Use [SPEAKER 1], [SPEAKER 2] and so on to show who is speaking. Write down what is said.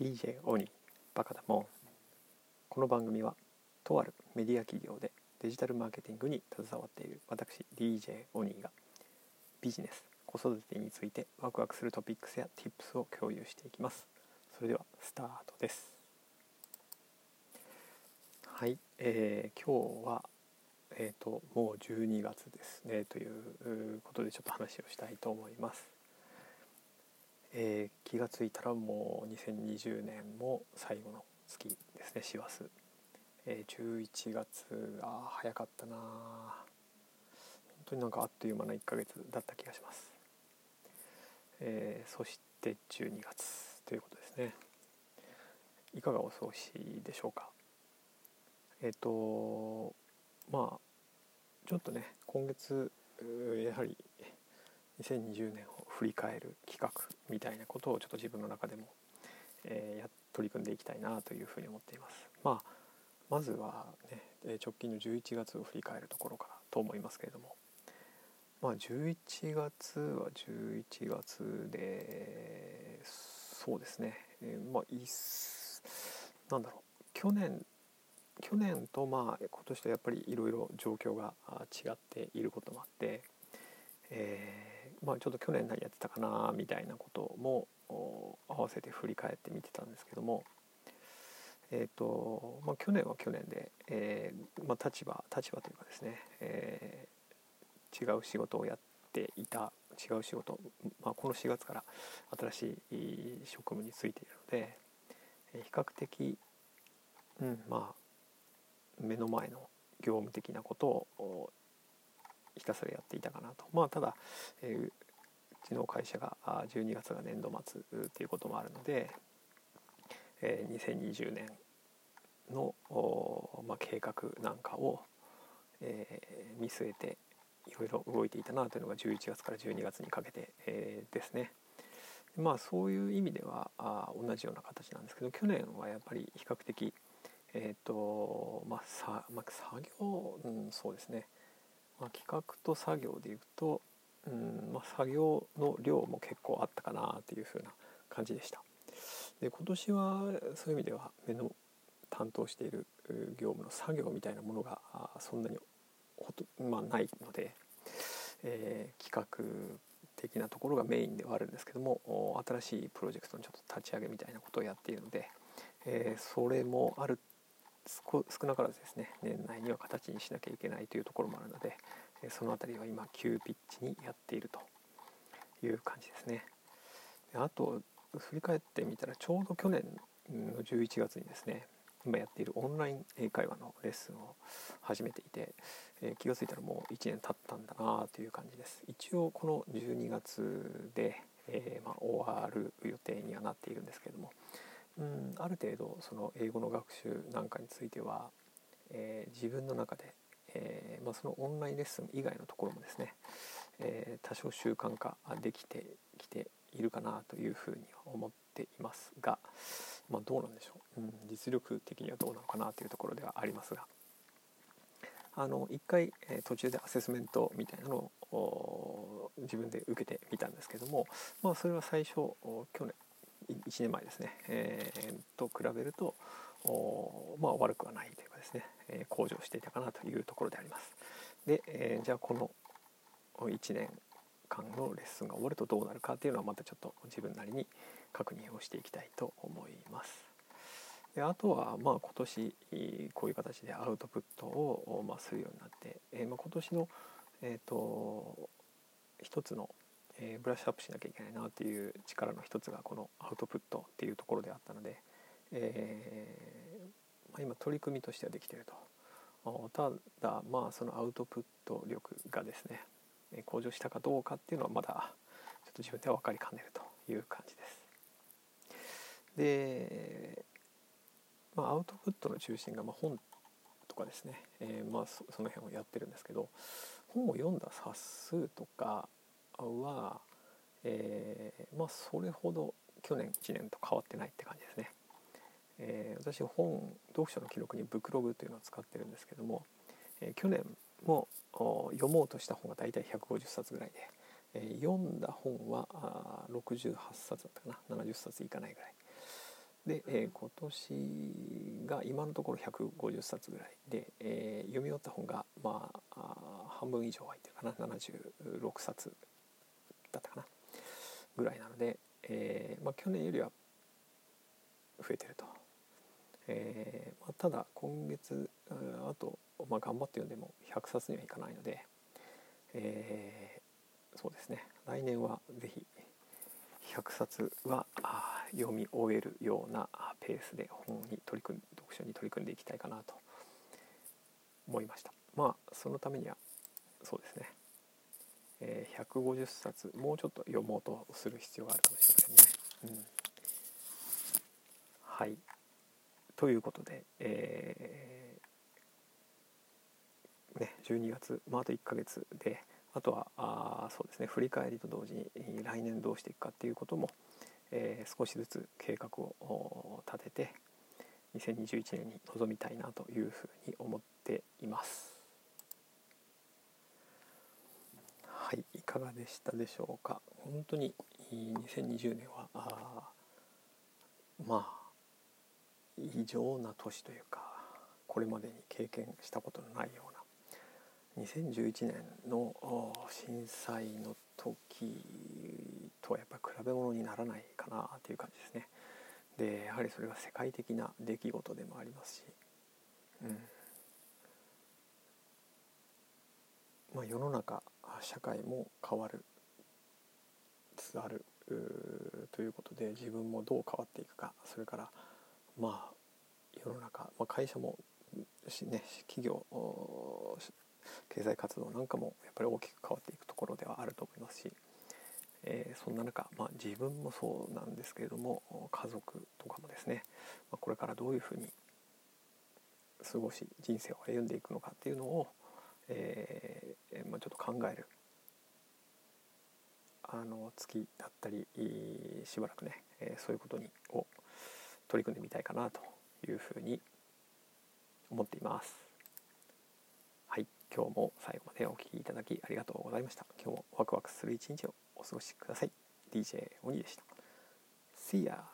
[SPEAKER 1] DJ オニバカだもんこの番組はとあるメディア企業でデジタルマーケティングに携わっている私 DJ オニーがビジネス子育てについてワクワクするトピックスや Tips を共有していきます。それではスタートです。はい、えー、今日はえーと、もう12月ですねということでちょっと話をしたいと思います。えー、気が付いたらもう2020年も最後の月ですね師走、えー、11月あ早かったな本当になんかあっという間の1ヶ月だった気がします、えー、そして12月ということですね。いかがお過ごしでしょうか。えっ、ー、とまあちょっとね今月やはり2020年を振り返る企画みたいなことをちょっと自分の中でも、えー、や取り組んでいきたいなというふうに思っています。まあ、まずはね直近の11月を振り返るところからと思いますけれども、まあ、11月は11月でそうですね、えー、まあいなんだろう。去年去年とまあ今年とやっぱりいろいろ状況が違っていることもあって、まあ、ちょっと去年何やってたかなみたいなことも合わせて振り返ってみてたんですけども、えーとまあ、去年は去年で、えー、まあ、立場立場というかですね、えー、違う仕事をやっていた違う仕事、まあ、この4月から新しい職務に就いているので比較的、うん、まあ目の前の業務的なことをひたすらやっていたかなとまあただ、えー、うちの会社が12月が年度末っていうこともあるので、えー、2020年の、まあ、計画なんかを、えー、見据えていろいろ動いていたなというのが11月から12月にかけて、えー、ですね。まあそういう意味ではあ同じような形なんですけど去年はやっぱり比較的えっ、ー、とまあさ、まあ、作業、うん、そうですね、まあ、企画と作業でいうと、うんまあ、作業の量も結構あったかなというふうな感じでした。で今年はそういう意味では目の担当している業務の作業みたいなものがそんなにほと、まあ、ないので、えー、企画的なところがメインではあるんですけども新しいプロジェクトのちょっと立ち上げみたいなことをやっているので、えー、それもある少なからずですね年内には形にしなきゃいけないというところもあるのでその辺りは今急ピッチにやっているという感じですね。あと振り返ってみたらちょうど去年の11月にですね今やっているオンライン英会話のレッスンを始めていて、え、気が付いたらもう1年経ったんだなという感じです一応この12月で、えー、ま、終わる予定にはなっているんですけれどもうんある程度その英語の学習なんかについては、えー、自分の中で、えー、まあ、そのオンラインレッスン以外のところもですね、えー、多少習慣化できてきているかなというふうに思っていますが、まあ、どうなんでしょう、うん、実力的にはどうなのかなというところではありますが。あの1回、え途中でアセスメントみたいなのを自分で受けてみたんですけども、まあ、それは最初去年1年前ですね、えー、と比べるとまあ、悪くはないというかですね、え、向上していたかなというところであります。で、えー、じゃあこの1年間のレッスンが終わるとどうなるかっていうのはまたちょっと自分なりに確認をしていきたいと思います。であとはまあ今年こういう形でアウトプットをまするようになって、えー、ま今年の、えーと一つのえー、ブラッシュアップしなきゃいけないなっていう力の一つがこのアウトプットっていうところであったので、えー、まあ、今取り組みとしてはできているとただまあそのアウトプット力がですね向上したかどうかっていうのはまだちょっと自分では分かりかねるという感じです。で、まあ、アウトプットの中心がま本とかですね、えー、まあその辺をやってるんですけど本を読んだ冊数とかは、えー、まあそれほど去年1年と変わってないって感じですね。えー、私本読書の記録にブクログというのを使ってるんですけども、えー、去年も読もうとした本が大体150冊ぐらいで、えー、読んだ本はあ68冊だったかな70冊いかないぐらいで、えー、今年が今のところ150冊ぐらいで、えー、読み終わった本が、まあ、あ半分以上入ってるかな76冊ぐらいなので、えーまあ、去年よりは増えてると、えーまあ、ただ今月あと、まあ、頑張って読んでも100冊にはいかないので、えー、そうですね。来年は是非100冊は読み終えるようなペースで本に取り組ん読書に取り組んでいきたいかなと思いました。まあそのためにはそうですね、150冊もうちょっと読もうとする必要があるかもしれませんね、うん、はい。ということで、えー、ね、12月、まあ、あと1ヶ月であとはあそうですね振り返りと同時に来年どうしていくかっていうことも、えー、少しずつ計画を立てて2021年に臨みたいなというふうに思っています。いいかがでしたでしょうか？本当に2020年はあまあ異常な年というかこれまでに経験したことのないような2011年の震災の時とはやっぱり比べ物にならないかなという感じですね。でやはりそれが世界的な出来事でもありますし、うんまあ、世の中社会も変わるつあるということで自分もどう変わっていくかそれからまあ世の中、まあ、会社もね企業経済活動なんかもやっぱり大きく変わっていくところではあると思いますし、えー、そんな中、まあ、自分もそうなんですけれども家族とかもですね、まあ、これからどういうふうに過ごし人生を歩んでいくのかっていうのを、えーまあ、ちょっと考えるあの月だったりしばらくね、えー、そういうことにを取り組んでみたいかなというふうに思っています。はい今日も最後までお聴きいただきありがとうございました。今日もワクワクする一日をお過ごしください。DJ 鬼でした。See ya!